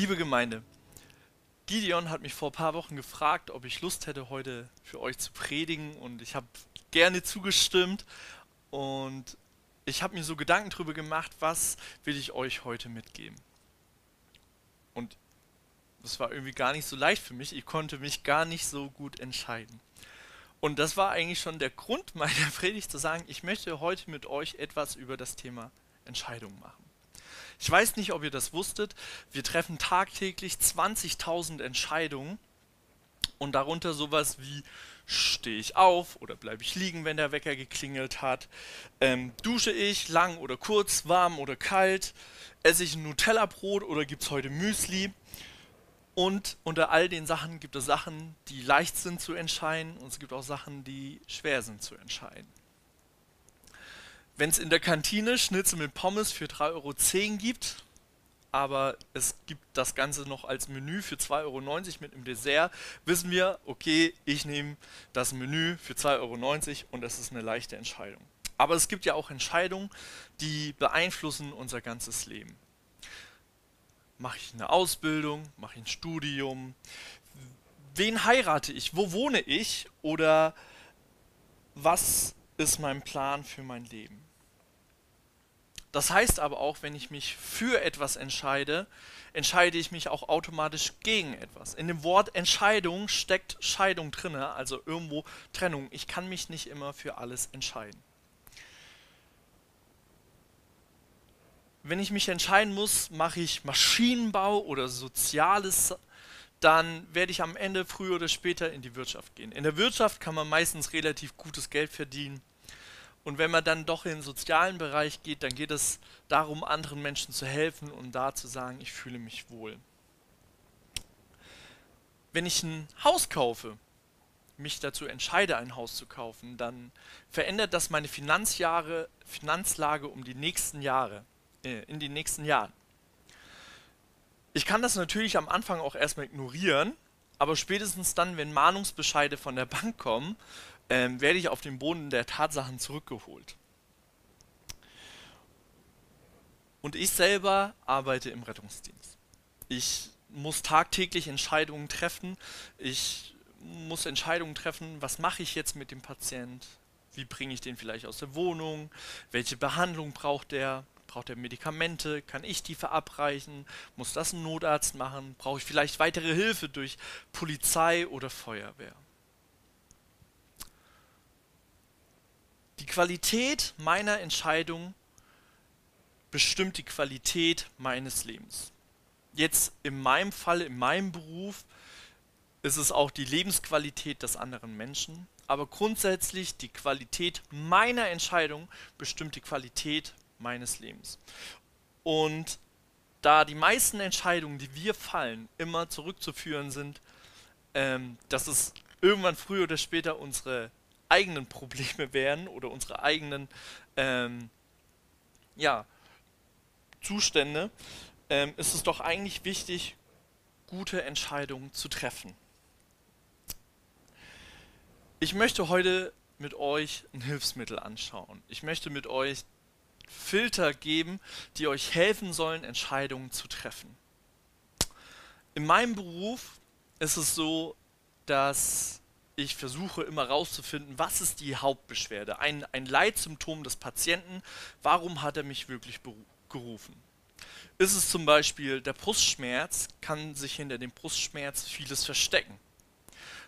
Liebe Gemeinde, Gideon hat mich vor ein paar Wochen gefragt, ob ich Lust hätte, heute für euch zu predigen und ich habe gerne zugestimmt und ich habe mir so Gedanken darüber gemacht, was will ich euch heute mitgeben. Und das war irgendwie gar nicht so leicht für mich, ich konnte mich gar nicht so gut entscheiden. Und das war eigentlich schon der Grund meiner Predigt zu sagen, ich möchte heute mit euch etwas über das Thema Entscheidungen machen. Ich weiß nicht, ob ihr das wusstet, wir treffen tagtäglich 20.000 Entscheidungen und darunter sowas wie stehe ich auf oder bleibe ich liegen, wenn der Wecker geklingelt hat, ähm, dusche ich lang oder kurz, warm oder kalt, esse ich ein Nutella-Brot oder gibt es heute Müsli? Und unter all den Sachen gibt es Sachen, die leicht sind zu entscheiden und es gibt auch Sachen, die schwer sind zu entscheiden. Wenn es in der Kantine Schnitzel mit Pommes für 3,10 Euro gibt, aber es gibt das Ganze noch als Menü für 2,90 Euro mit einem Dessert, wissen wir, okay, ich nehme das Menü für 2,90 Euro und das ist eine leichte Entscheidung. Aber es gibt ja auch Entscheidungen, die beeinflussen unser ganzes Leben. Mache ich eine Ausbildung? Mache ich ein Studium? Wen heirate ich? Wo wohne ich? Oder was ist mein Plan für mein Leben? Das heißt aber auch, wenn ich mich für etwas entscheide, entscheide ich mich auch automatisch gegen etwas. In dem Wort Entscheidung steckt Scheidung drin, also irgendwo Trennung. Ich kann mich nicht immer für alles entscheiden. Wenn ich mich entscheiden muss, mache ich Maschinenbau oder Soziales, dann werde ich am Ende früher oder später in die Wirtschaft gehen. In der Wirtschaft kann man meistens relativ gutes Geld verdienen und wenn man dann doch in den sozialen Bereich geht, dann geht es darum, anderen Menschen zu helfen und da zu sagen, ich fühle mich wohl. Wenn ich ein Haus kaufe, mich dazu entscheide, ein Haus zu kaufen, dann verändert das meine Finanzjahre, Finanzlage um die nächsten Jahre, äh, in den nächsten Jahren. Ich kann das natürlich am Anfang auch erstmal ignorieren, aber spätestens dann, wenn Mahnungsbescheide von der Bank kommen ähm, werde ich auf den Boden der Tatsachen zurückgeholt. Und ich selber arbeite im Rettungsdienst. Ich muss tagtäglich Entscheidungen treffen. Ich muss Entscheidungen treffen, was mache ich jetzt mit dem Patient? Wie bringe ich den vielleicht aus der Wohnung? Welche Behandlung braucht er? Braucht er Medikamente? Kann ich die verabreichen? Muss das ein Notarzt machen? Brauche ich vielleicht weitere Hilfe durch Polizei oder Feuerwehr? Die Qualität meiner Entscheidung bestimmt die Qualität meines Lebens. Jetzt in meinem Fall, in meinem Beruf, ist es auch die Lebensqualität des anderen Menschen. Aber grundsätzlich die Qualität meiner Entscheidung bestimmt die Qualität meines Lebens. Und da die meisten Entscheidungen, die wir fallen, immer zurückzuführen sind, ähm, dass es irgendwann früher oder später unsere eigenen Probleme wären oder unsere eigenen ähm, ja, Zustände, ähm, ist es doch eigentlich wichtig, gute Entscheidungen zu treffen. Ich möchte heute mit euch ein Hilfsmittel anschauen. Ich möchte mit euch Filter geben, die euch helfen sollen, Entscheidungen zu treffen. In meinem Beruf ist es so, dass ich versuche immer herauszufinden, was ist die Hauptbeschwerde, ein, ein Leitsymptom des Patienten, warum hat er mich wirklich gerufen. Ist es zum Beispiel der Brustschmerz, kann sich hinter dem Brustschmerz vieles verstecken.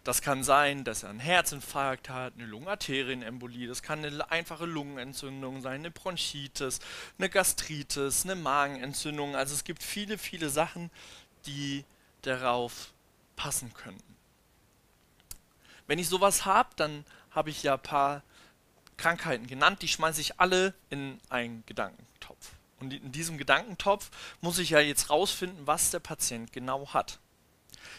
Das kann sein, dass er einen Herzinfarkt hat, eine Lungenarterienembolie, das kann eine einfache Lungenentzündung sein, eine Bronchitis, eine Gastritis, eine Magenentzündung. Also es gibt viele, viele Sachen, die darauf passen könnten. Wenn ich sowas habe, dann habe ich ja ein paar Krankheiten genannt, die schmeiße ich alle in einen Gedankentopf. Und in diesem Gedankentopf muss ich ja jetzt rausfinden, was der Patient genau hat.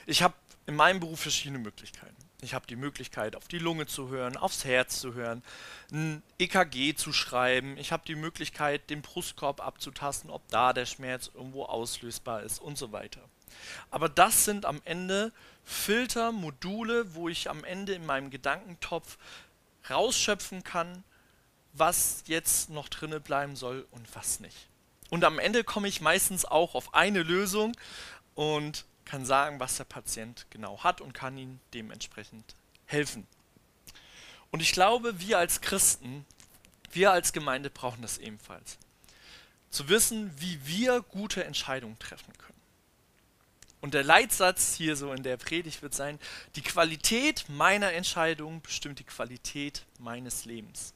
Ich habe in meinem Beruf verschiedene Möglichkeiten. Ich habe die Möglichkeit, auf die Lunge zu hören, aufs Herz zu hören, ein EKG zu schreiben. Ich habe die Möglichkeit, den Brustkorb abzutasten, ob da der Schmerz irgendwo auslösbar ist und so weiter. Aber das sind am Ende Filter, Module, wo ich am Ende in meinem Gedankentopf rausschöpfen kann, was jetzt noch drinne bleiben soll und was nicht. Und am Ende komme ich meistens auch auf eine Lösung, und kann sagen, was der Patient genau hat und kann ihm dementsprechend helfen. Und ich glaube, wir als Christen, wir als Gemeinde brauchen das ebenfalls. Zu wissen, wie wir gute Entscheidungen treffen können. Und der Leitsatz hier so in der Predigt wird sein, die Qualität meiner Entscheidung bestimmt die Qualität meines Lebens.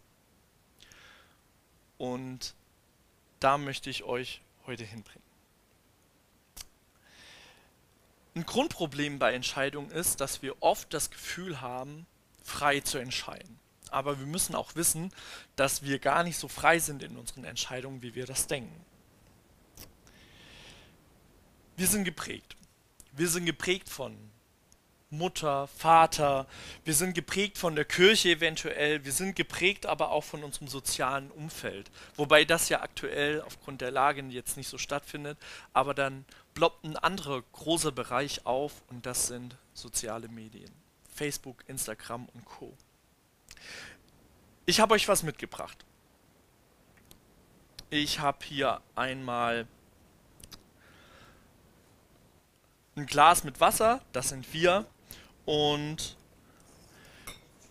Und da möchte ich euch heute hinbringen. Ein Grundproblem bei Entscheidungen ist, dass wir oft das Gefühl haben, frei zu entscheiden. Aber wir müssen auch wissen, dass wir gar nicht so frei sind in unseren Entscheidungen, wie wir das denken. Wir sind geprägt. Wir sind geprägt von Mutter, Vater, wir sind geprägt von der Kirche eventuell, wir sind geprägt aber auch von unserem sozialen Umfeld. Wobei das ja aktuell aufgrund der Lage jetzt nicht so stattfindet, aber dann ploppt ein anderer großer Bereich auf und das sind soziale Medien. Facebook, Instagram und Co. Ich habe euch was mitgebracht. Ich habe hier einmal ein Glas mit Wasser, das sind wir. Und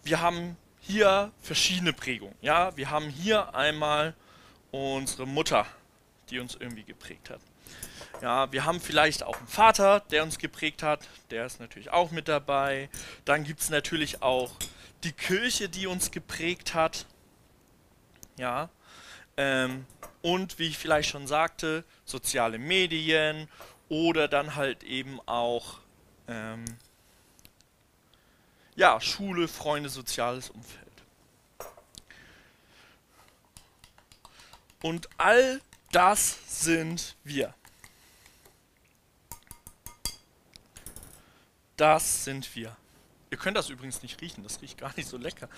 wir haben hier verschiedene Prägungen. Ja, wir haben hier einmal unsere Mutter, die uns irgendwie geprägt hat. Ja, wir haben vielleicht auch einen Vater, der uns geprägt hat, der ist natürlich auch mit dabei. Dann gibt es natürlich auch die Kirche, die uns geprägt hat. Ja, ähm, und wie ich vielleicht schon sagte, soziale Medien oder dann halt eben auch ähm, ja, Schule, Freunde, soziales Umfeld. Und all das sind wir. Das sind wir. Ihr könnt das übrigens nicht riechen, das riecht gar nicht so lecker.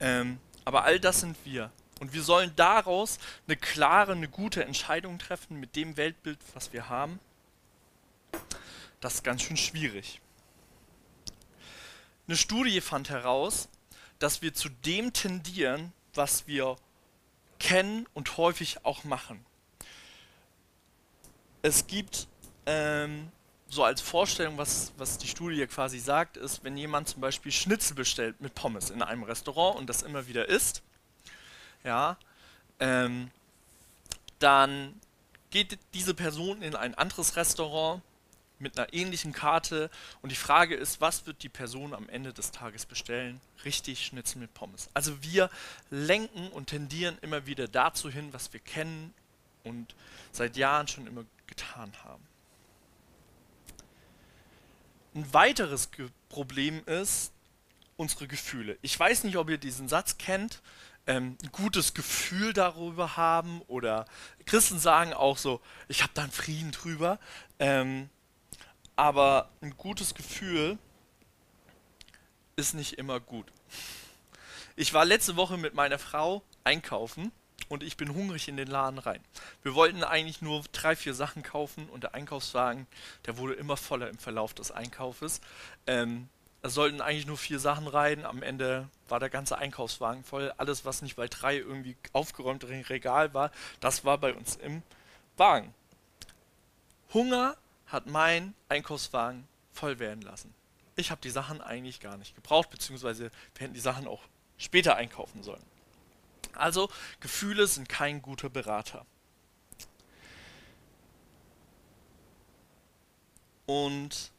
Ähm, aber all das sind wir. Und wir sollen daraus eine klare, eine gute Entscheidung treffen mit dem Weltbild, was wir haben. Das ist ganz schön schwierig. Eine Studie fand heraus, dass wir zu dem tendieren, was wir kennen und häufig auch machen. Es gibt ähm, so als Vorstellung, was, was die Studie quasi sagt, ist, wenn jemand zum Beispiel Schnitzel bestellt mit Pommes in einem Restaurant und das immer wieder isst, ja, ähm, dann geht diese Person in ein anderes Restaurant mit einer ähnlichen Karte und die Frage ist, was wird die Person am Ende des Tages bestellen? Richtig Schnitzel mit Pommes. Also wir lenken und tendieren immer wieder dazu hin, was wir kennen und seit Jahren schon immer getan haben. Ein weiteres Problem ist unsere Gefühle. Ich weiß nicht, ob ihr diesen Satz kennt, ähm, ein gutes Gefühl darüber haben oder Christen sagen auch so, ich habe da einen Frieden drüber. Ähm, aber ein gutes Gefühl ist nicht immer gut. Ich war letzte Woche mit meiner Frau einkaufen und ich bin hungrig in den Laden rein. Wir wollten eigentlich nur drei, vier Sachen kaufen und der Einkaufswagen, der wurde immer voller im Verlauf des Einkaufes. Ähm, es sollten eigentlich nur vier Sachen rein. Am Ende war der ganze Einkaufswagen voll. Alles, was nicht bei drei irgendwie aufgeräumt im Regal war, das war bei uns im Wagen. Hunger hat mein Einkaufswagen voll werden lassen. Ich habe die Sachen eigentlich gar nicht gebraucht, beziehungsweise wir hätten die Sachen auch später einkaufen sollen. Also Gefühle sind kein guter Berater. Und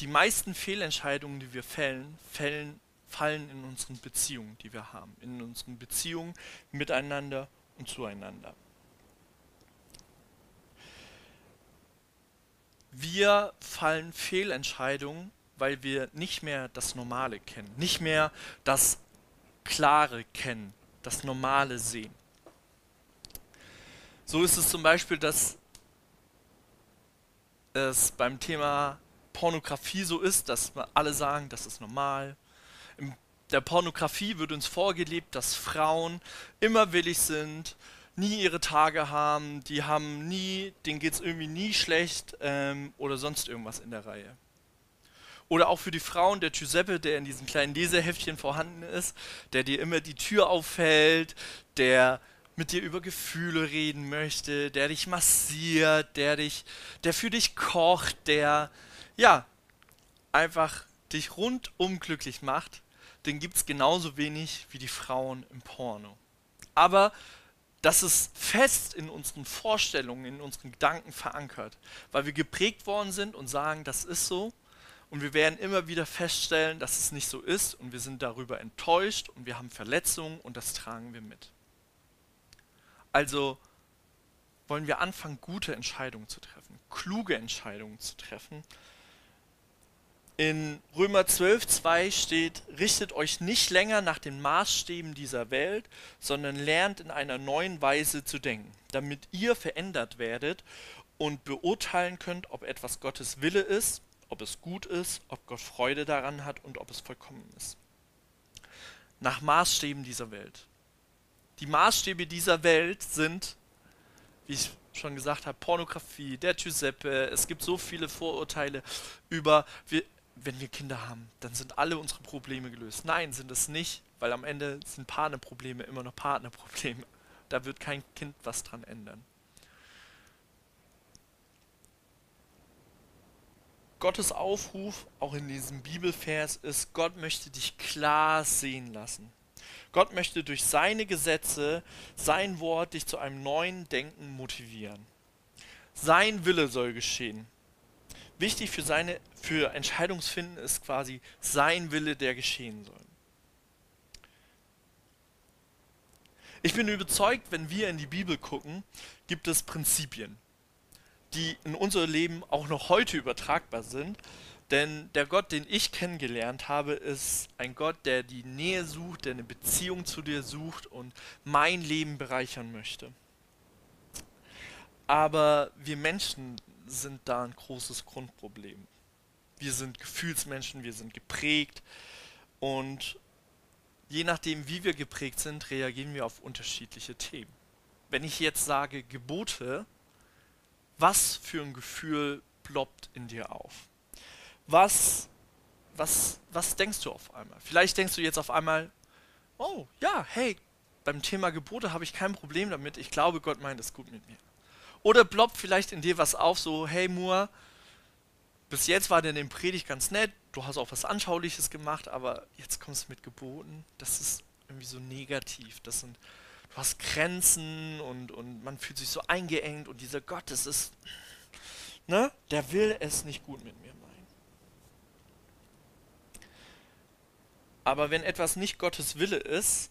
die meisten Fehlentscheidungen, die wir fällen, fällen, fallen in unseren Beziehungen, die wir haben, in unseren Beziehungen miteinander und zueinander. Wir fallen Fehlentscheidungen, weil wir nicht mehr das Normale kennen, nicht mehr das Klare kennen, das Normale sehen. So ist es zum Beispiel, dass es beim Thema Pornografie so ist, dass alle sagen, das ist normal. In der Pornografie wird uns vorgelebt, dass Frauen immer willig sind, nie ihre Tage haben, die haben nie, denen geht es irgendwie nie schlecht ähm, oder sonst irgendwas in der Reihe. Oder auch für die Frauen, der Giuseppe, der in diesen kleinen Leseheftchen vorhanden ist, der dir immer die Tür auffällt, der mit dir über Gefühle reden möchte, der dich massiert, der dich, der für dich kocht, der ja einfach dich rundum glücklich macht, den gibt es genauso wenig wie die Frauen im Porno. Aber das ist fest in unseren Vorstellungen, in unseren Gedanken verankert, weil wir geprägt worden sind und sagen, das ist so. Und wir werden immer wieder feststellen, dass es nicht so ist und wir sind darüber enttäuscht und wir haben Verletzungen und das tragen wir mit. Also wollen wir anfangen, gute Entscheidungen zu treffen, kluge Entscheidungen zu treffen in Römer 12, 2 steht, richtet euch nicht länger nach den Maßstäben dieser Welt, sondern lernt in einer neuen Weise zu denken, damit ihr verändert werdet und beurteilen könnt, ob etwas Gottes Wille ist, ob es gut ist, ob Gott Freude daran hat und ob es vollkommen ist. Nach Maßstäben dieser Welt. Die Maßstäbe dieser Welt sind, wie ich schon gesagt habe, Pornografie, der Giuseppe, es gibt so viele Vorurteile über, wir, wenn wir Kinder haben, dann sind alle unsere Probleme gelöst. Nein, sind es nicht, weil am Ende sind Partnerprobleme immer noch Partnerprobleme. Da wird kein Kind was dran ändern. Gottes Aufruf, auch in diesem Bibelvers, ist, Gott möchte dich klar sehen lassen. Gott möchte durch seine Gesetze, sein Wort dich zu einem neuen Denken motivieren. Sein Wille soll geschehen wichtig für seine für Entscheidungsfinden ist quasi sein Wille, der geschehen soll. Ich bin überzeugt, wenn wir in die Bibel gucken, gibt es Prinzipien, die in unser Leben auch noch heute übertragbar sind. Denn der Gott, den ich kennengelernt habe, ist ein Gott, der die Nähe sucht, der eine Beziehung zu dir sucht und mein Leben bereichern möchte. Aber wir Menschen sind da ein großes Grundproblem. Wir sind Gefühlsmenschen, wir sind geprägt und je nachdem, wie wir geprägt sind, reagieren wir auf unterschiedliche Themen. Wenn ich jetzt sage Gebote, was für ein Gefühl ploppt in dir auf? Was, was, was denkst du auf einmal? Vielleicht denkst du jetzt auf einmal, oh ja, hey, beim Thema Gebote habe ich kein Problem damit. Ich glaube, Gott meint es gut mit mir. Oder ploppt vielleicht in dir was auf, so, hey Moore, bis jetzt war der in dem Predigt ganz nett, du hast auch was Anschauliches gemacht, aber jetzt kommst du mit Geboten, das ist irgendwie so negativ. Das sind, du hast Grenzen und, und man fühlt sich so eingeengt und dieser Gott, das ist, ne, der will es nicht gut mit mir meinen. Aber wenn etwas nicht Gottes Wille ist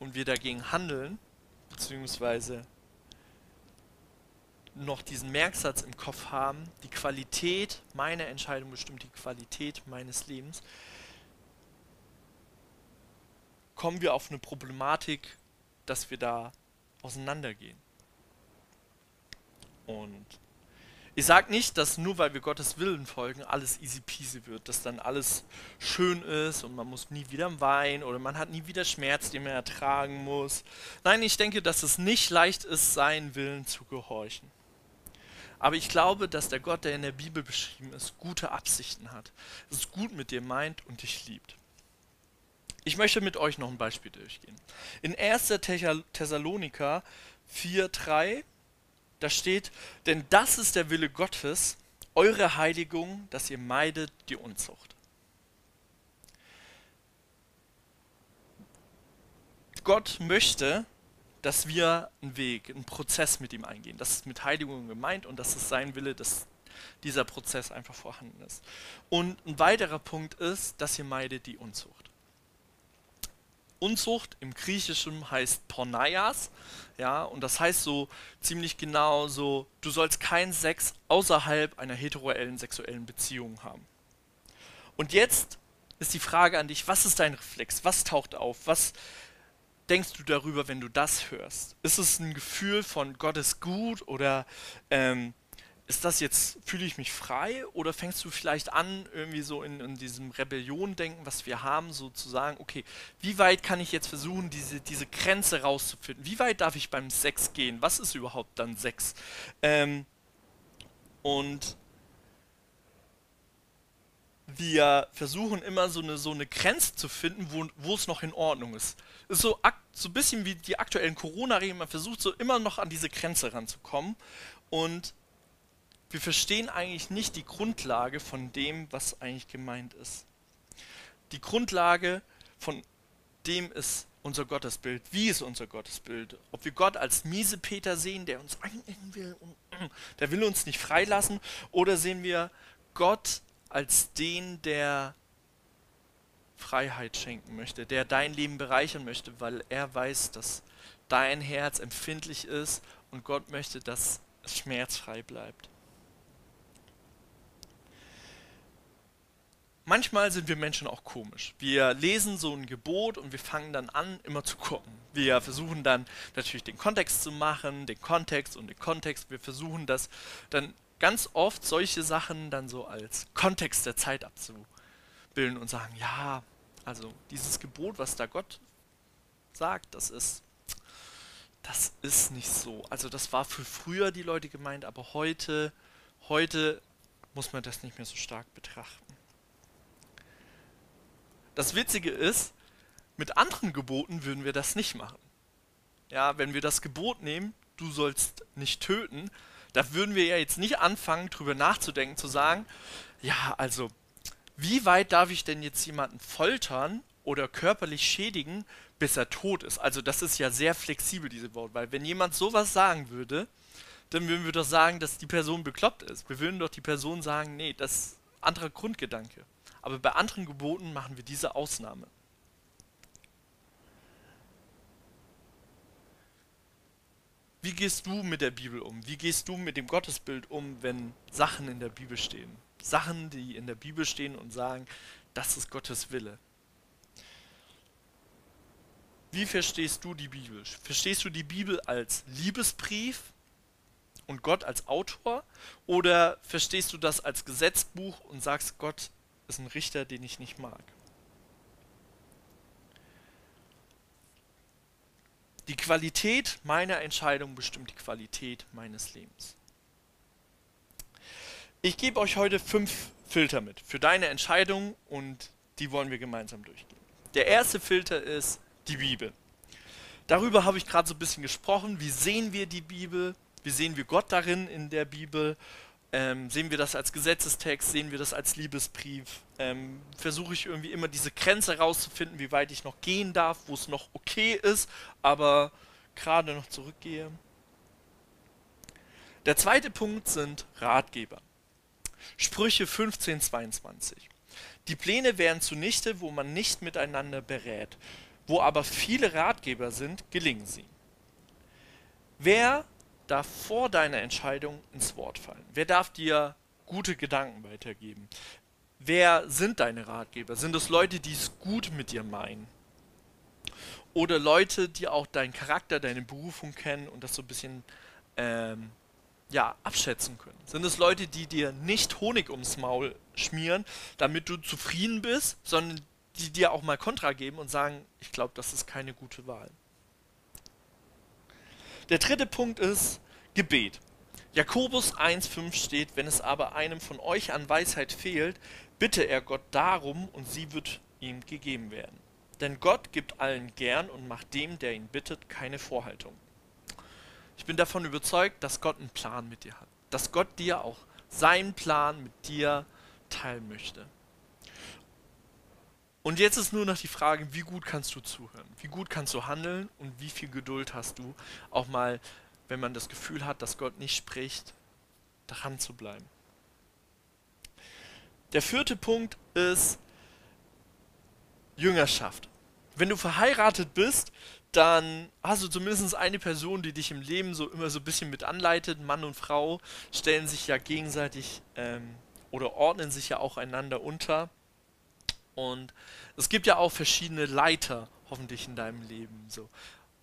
und wir dagegen handeln, beziehungsweise noch diesen Merksatz im Kopf haben, die Qualität meiner Entscheidung bestimmt die Qualität meines Lebens, kommen wir auf eine Problematik, dass wir da auseinandergehen. Und ich sage nicht, dass nur weil wir Gottes Willen folgen, alles easy peasy wird, dass dann alles schön ist und man muss nie wieder weinen oder man hat nie wieder Schmerz, den man ertragen muss. Nein, ich denke, dass es nicht leicht ist, seinen Willen zu gehorchen. Aber ich glaube, dass der Gott, der in der Bibel beschrieben ist, gute Absichten hat, es gut mit dir meint und dich liebt. Ich möchte mit euch noch ein Beispiel durchgehen. In 1. Thessaloniker 4,3 da steht, denn das ist der Wille Gottes, eure Heiligung, dass ihr meidet die Unzucht. Gott möchte, dass wir einen Weg, einen Prozess mit ihm eingehen. Das ist mit Heiligung gemeint und das ist sein Wille, dass dieser Prozess einfach vorhanden ist. Und ein weiterer Punkt ist, dass ihr meidet die Unzucht. Unzucht im Griechischen heißt Pornaias, ja, und das heißt so ziemlich genau so, du sollst keinen Sex außerhalb einer heteroellen sexuellen Beziehung haben. Und jetzt ist die Frage an dich, was ist dein Reflex? Was taucht auf? Was denkst du darüber, wenn du das hörst? Ist es ein Gefühl von Gott ist gut oder ähm, ist das jetzt, fühle ich mich frei oder fängst du vielleicht an, irgendwie so in, in diesem Rebellion-Denken, was wir haben, so zu sagen, okay, wie weit kann ich jetzt versuchen, diese, diese Grenze rauszufinden? Wie weit darf ich beim Sex gehen? Was ist überhaupt dann Sex? Ähm, und wir versuchen immer so eine, so eine Grenze zu finden, wo, wo es noch in Ordnung ist. ist so, so ein bisschen wie die aktuellen Corona-Regeln. Man versucht so immer noch an diese Grenze ranzukommen. Und wir verstehen eigentlich nicht die Grundlage von dem, was eigentlich gemeint ist. Die Grundlage von dem ist unser Gottesbild. Wie ist unser Gottesbild? Ob wir Gott als miese Peter sehen, der uns einengen will und der will uns nicht freilassen, oder sehen wir Gott als den, der Freiheit schenken möchte, der dein Leben bereichern möchte, weil er weiß, dass dein Herz empfindlich ist und Gott möchte, dass es schmerzfrei bleibt. Manchmal sind wir Menschen auch komisch. Wir lesen so ein Gebot und wir fangen dann an, immer zu gucken. Wir versuchen dann natürlich den Kontext zu machen, den Kontext und den Kontext. Wir versuchen das dann ganz oft solche Sachen dann so als Kontext der Zeit abzubilden und sagen, ja, also dieses Gebot, was da Gott sagt, das ist das ist nicht so. Also das war für früher die Leute gemeint, aber heute heute muss man das nicht mehr so stark betrachten. Das Witzige ist, mit anderen Geboten würden wir das nicht machen. Ja, wenn wir das Gebot nehmen, du sollst nicht töten, da würden wir ja jetzt nicht anfangen, drüber nachzudenken, zu sagen, ja, also, wie weit darf ich denn jetzt jemanden foltern oder körperlich schädigen, bis er tot ist? Also, das ist ja sehr flexibel, diese Wort, weil wenn jemand sowas sagen würde, dann würden wir doch sagen, dass die Person bekloppt ist. Wir würden doch die Person sagen, nee, das ist ein anderer Grundgedanke. Aber bei anderen Geboten machen wir diese Ausnahme. Wie gehst du mit der Bibel um? Wie gehst du mit dem Gottesbild um, wenn Sachen in der Bibel stehen? Sachen, die in der Bibel stehen und sagen, das ist Gottes Wille. Wie verstehst du die Bibel? Verstehst du die Bibel als Liebesbrief und Gott als Autor? Oder verstehst du das als Gesetzbuch und sagst, Gott ist ein Richter, den ich nicht mag. Die Qualität meiner Entscheidung bestimmt die Qualität meines Lebens. Ich gebe euch heute fünf Filter mit für deine Entscheidung und die wollen wir gemeinsam durchgehen. Der erste Filter ist die Bibel. Darüber habe ich gerade so ein bisschen gesprochen. Wie sehen wir die Bibel? Wie sehen wir Gott darin in der Bibel? Ähm, sehen wir das als Gesetzestext, sehen wir das als Liebesbrief? Ähm, Versuche ich irgendwie immer diese Grenze herauszufinden, wie weit ich noch gehen darf, wo es noch okay ist, aber gerade noch zurückgehe. Der zweite Punkt sind Ratgeber. Sprüche 1522. Die Pläne wären zunichte, wo man nicht miteinander berät. Wo aber viele Ratgeber sind, gelingen sie. Wer darf vor deiner Entscheidung ins Wort fallen? Wer darf dir gute Gedanken weitergeben? Wer sind deine Ratgeber? Sind es Leute, die es gut mit dir meinen? Oder Leute, die auch deinen Charakter, deine Berufung kennen und das so ein bisschen ähm, ja, abschätzen können? Sind es Leute, die dir nicht Honig ums Maul schmieren, damit du zufrieden bist, sondern die dir auch mal Kontra geben und sagen, ich glaube, das ist keine gute Wahl? Der dritte Punkt ist Gebet. Jakobus 1,5 steht, wenn es aber einem von euch an Weisheit fehlt, bitte er Gott darum und sie wird ihm gegeben werden. Denn Gott gibt allen gern und macht dem, der ihn bittet, keine Vorhaltung. Ich bin davon überzeugt, dass Gott einen Plan mit dir hat. Dass Gott dir auch seinen Plan mit dir teilen möchte. Und jetzt ist nur noch die Frage, wie gut kannst du zuhören? Wie gut kannst du handeln und wie viel Geduld hast du, auch mal, wenn man das Gefühl hat, dass Gott nicht spricht, dran zu bleiben. Der vierte Punkt ist Jüngerschaft. Wenn du verheiratet bist, dann hast du zumindest eine Person, die dich im Leben so immer so ein bisschen mit anleitet. Mann und Frau stellen sich ja gegenseitig ähm, oder ordnen sich ja auch einander unter. Und es gibt ja auch verschiedene Leiter, hoffentlich in deinem Leben. So.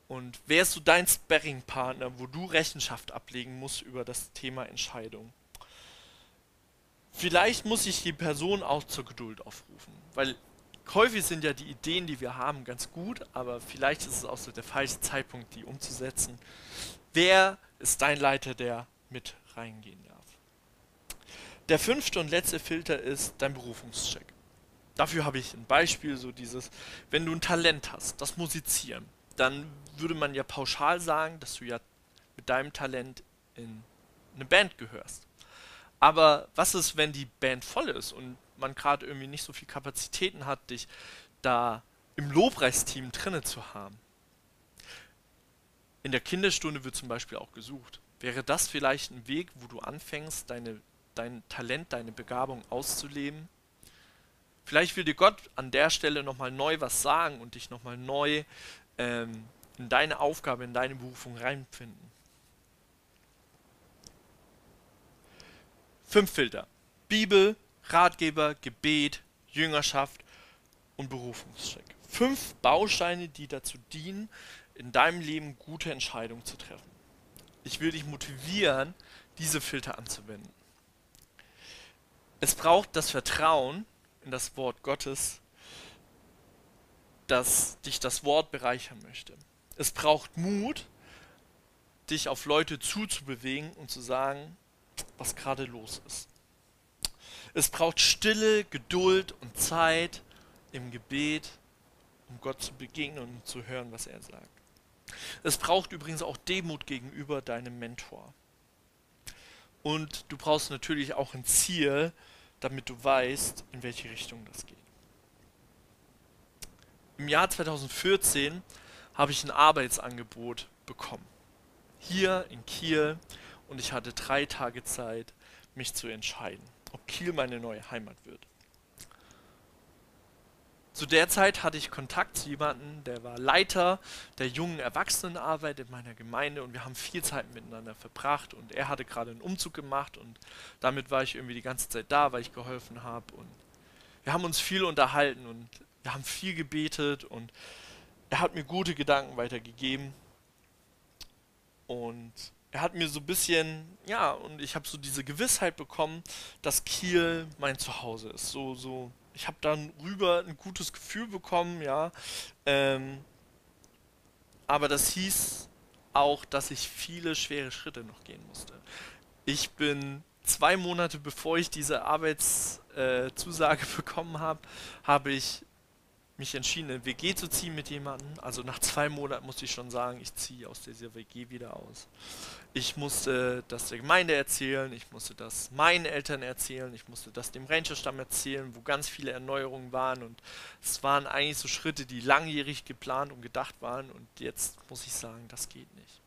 Und wer ist so dein Sparring-Partner, wo du Rechenschaft ablegen musst über das Thema Entscheidung? Vielleicht muss ich die Person auch zur Geduld aufrufen, weil häufig sind ja die Ideen, die wir haben, ganz gut, aber vielleicht ist es auch so der falsche Zeitpunkt, die umzusetzen. Wer ist dein Leiter, der mit reingehen darf? Der fünfte und letzte Filter ist dein Berufungscheck. Dafür habe ich ein Beispiel, so dieses, wenn du ein Talent hast, das Musizieren, dann würde man ja pauschal sagen, dass du ja mit deinem Talent in eine Band gehörst. Aber was ist, wenn die Band voll ist und man gerade irgendwie nicht so viel Kapazitäten hat, dich da im Lobpreisteam drinne zu haben? In der Kinderstunde wird zum Beispiel auch gesucht. Wäre das vielleicht ein Weg, wo du anfängst, deine, dein Talent, deine Begabung auszuleben? Vielleicht will dir Gott an der Stelle nochmal neu was sagen und dich nochmal neu ähm, in deine Aufgabe, in deine Berufung reinfinden. Fünf Filter. Bibel, Ratgeber, Gebet, Jüngerschaft und Berufungscheck. Fünf Bausteine, die dazu dienen, in deinem Leben gute Entscheidungen zu treffen. Ich will dich motivieren, diese Filter anzuwenden. Es braucht das Vertrauen, in das Wort Gottes, dass dich das Wort bereichern möchte. Es braucht Mut, dich auf Leute zuzubewegen und zu sagen, was gerade los ist. Es braucht Stille, Geduld und Zeit im Gebet, um Gott zu begegnen und zu hören, was er sagt. Es braucht übrigens auch Demut gegenüber deinem Mentor. Und du brauchst natürlich auch ein Ziel, damit du weißt, in welche Richtung das geht. Im Jahr 2014 habe ich ein Arbeitsangebot bekommen. Hier in Kiel und ich hatte drei Tage Zeit, mich zu entscheiden, ob Kiel meine neue Heimat wird. Zu der Zeit hatte ich Kontakt zu jemandem, der war Leiter der jungen Erwachsenenarbeit in meiner Gemeinde und wir haben viel Zeit miteinander verbracht und er hatte gerade einen Umzug gemacht und damit war ich irgendwie die ganze Zeit da, weil ich geholfen habe und wir haben uns viel unterhalten und wir haben viel gebetet und er hat mir gute Gedanken weitergegeben und er hat mir so ein bisschen, ja, und ich habe so diese Gewissheit bekommen, dass Kiel mein Zuhause ist. So, so ich habe dann rüber ein gutes Gefühl bekommen, ja. Ähm, aber das hieß auch, dass ich viele schwere Schritte noch gehen musste. Ich bin zwei Monate bevor ich diese Arbeitszusage äh, bekommen habe, habe ich mich entschieden, eine WG zu ziehen mit jemandem. Also nach zwei Monaten musste ich schon sagen, ich ziehe aus dieser WG wieder aus. Ich musste das der Gemeinde erzählen, ich musste das meinen Eltern erzählen, ich musste das dem Rancherstamm erzählen, wo ganz viele Erneuerungen waren und es waren eigentlich so Schritte, die langjährig geplant und gedacht waren und jetzt muss ich sagen, das geht nicht.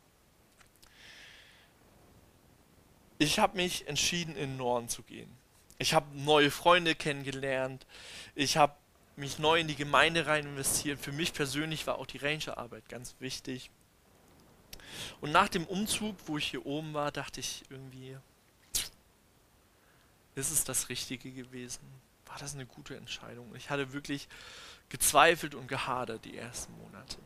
Ich habe mich entschieden, in den Norden zu gehen. Ich habe neue Freunde kennengelernt. Ich habe mich neu in die Gemeinde rein investieren. Für mich persönlich war auch die Rangerarbeit ganz wichtig. Und nach dem Umzug, wo ich hier oben war, dachte ich irgendwie, ist es das Richtige gewesen? War das eine gute Entscheidung? Ich hatte wirklich gezweifelt und gehadert die ersten Monate.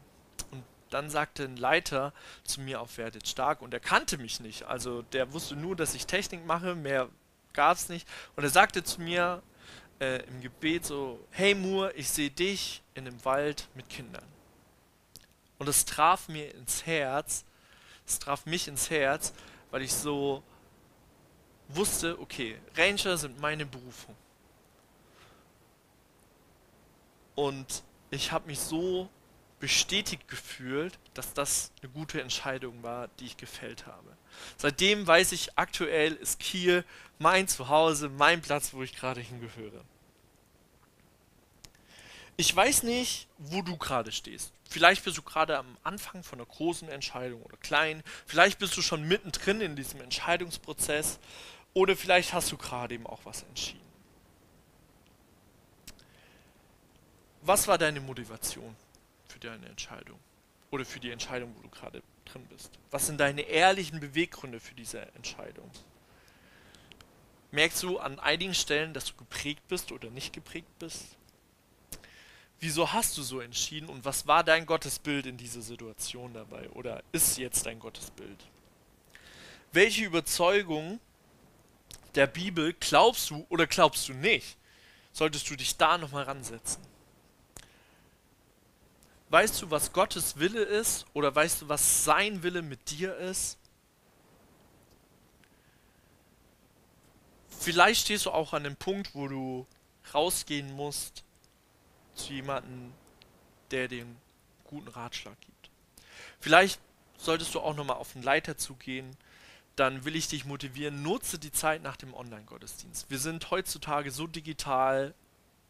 Und dann sagte ein Leiter zu mir auf Werdet stark und er kannte mich nicht. Also der wusste nur, dass ich Technik mache, mehr gab es nicht. Und er sagte zu mir, äh, im Gebet so, hey Moore, ich sehe dich in einem Wald mit Kindern. Und es traf mir ins Herz, es traf mich ins Herz, weil ich so wusste, okay, Ranger sind meine Berufung. Und ich habe mich so bestätigt gefühlt, dass das eine gute Entscheidung war, die ich gefällt habe. Seitdem weiß ich, aktuell ist Kiel mein Zuhause, mein Platz, wo ich gerade hingehöre. Ich weiß nicht, wo du gerade stehst. Vielleicht bist du gerade am Anfang von einer großen Entscheidung oder kleinen. Vielleicht bist du schon mittendrin in diesem Entscheidungsprozess. Oder vielleicht hast du gerade eben auch was entschieden. Was war deine Motivation für deine Entscheidung? Oder für die Entscheidung, wo du gerade drin bist? Was sind deine ehrlichen Beweggründe für diese Entscheidung? Merkst du an einigen Stellen, dass du geprägt bist oder nicht geprägt bist? Wieso hast du so entschieden und was war dein Gottesbild in dieser Situation dabei oder ist jetzt dein Gottesbild? Welche Überzeugung der Bibel glaubst du oder glaubst du nicht? Solltest du dich da nochmal ransetzen? Weißt du, was Gottes Wille ist oder weißt du, was sein Wille mit dir ist? Vielleicht stehst du auch an dem Punkt, wo du rausgehen musst zu jemandem, der einen guten Ratschlag gibt. Vielleicht solltest du auch nochmal auf den Leiter zugehen, dann will ich dich motivieren, nutze die Zeit nach dem Online-Gottesdienst. Wir sind heutzutage so digital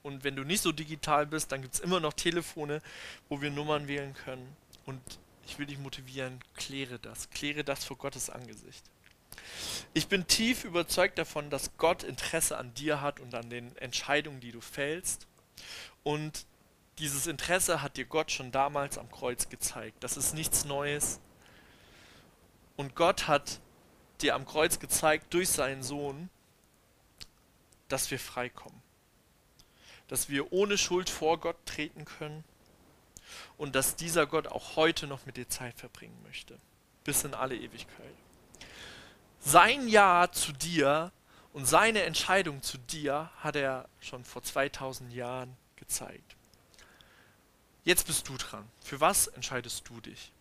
und wenn du nicht so digital bist, dann gibt es immer noch Telefone, wo wir Nummern wählen können. Und ich will dich motivieren, kläre das, kläre das vor Gottes Angesicht. Ich bin tief überzeugt davon, dass Gott Interesse an dir hat und an den Entscheidungen, die du fällst. Und dieses Interesse hat dir Gott schon damals am Kreuz gezeigt. Das ist nichts Neues. Und Gott hat dir am Kreuz gezeigt durch seinen Sohn, dass wir freikommen. Dass wir ohne Schuld vor Gott treten können und dass dieser Gott auch heute noch mit dir Zeit verbringen möchte. Bis in alle Ewigkeit. Sein Ja zu dir und seine Entscheidung zu dir hat er schon vor 2000 Jahren gezeigt. Jetzt bist du dran. Für was entscheidest du dich?